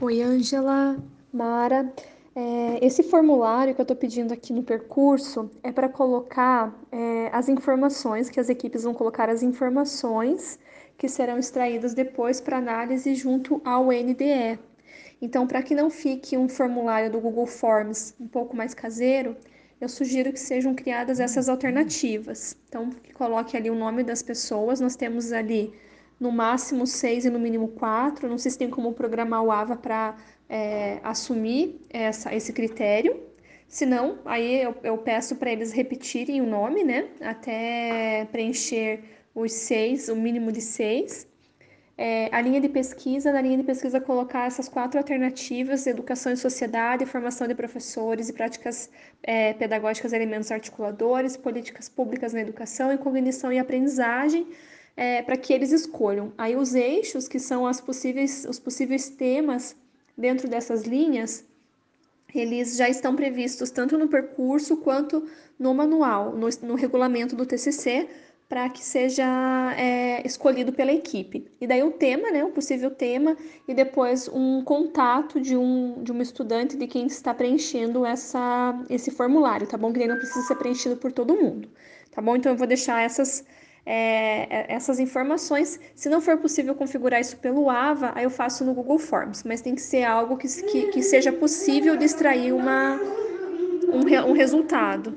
Oi, Ângela, Mara. É, esse formulário que eu estou pedindo aqui no percurso é para colocar é, as informações, que as equipes vão colocar as informações que serão extraídas depois para análise junto ao NDE. Então, para que não fique um formulário do Google Forms um pouco mais caseiro, eu sugiro que sejam criadas essas alternativas. Então, que coloque ali o nome das pessoas, nós temos ali no máximo seis e no mínimo quatro. Não sei se tem como programar o AVA para é, assumir essa, esse critério. Se não, aí eu, eu peço para eles repetirem o nome, né? Até preencher os seis, o mínimo de seis. É, a linha de pesquisa, na linha de pesquisa colocar essas quatro alternativas, educação e sociedade, formação de professores e práticas é, pedagógicas, elementos articuladores, políticas públicas na educação e cognição e aprendizagem, é, para que eles escolham. Aí os eixos, que são as possíveis, os possíveis temas dentro dessas linhas, eles já estão previstos tanto no percurso quanto no manual, no, no regulamento do TCC, para que seja é, escolhido pela equipe. E daí o tema, né, o possível tema, e depois um contato de um, de um estudante de quem está preenchendo essa, esse formulário, tá bom? Que daí não precisa ser preenchido por todo mundo, tá bom? Então eu vou deixar essas, é, essas informações. Se não for possível configurar isso pelo AVA, aí eu faço no Google Forms, mas tem que ser algo que, que, que seja possível de extrair uma, um, um resultado.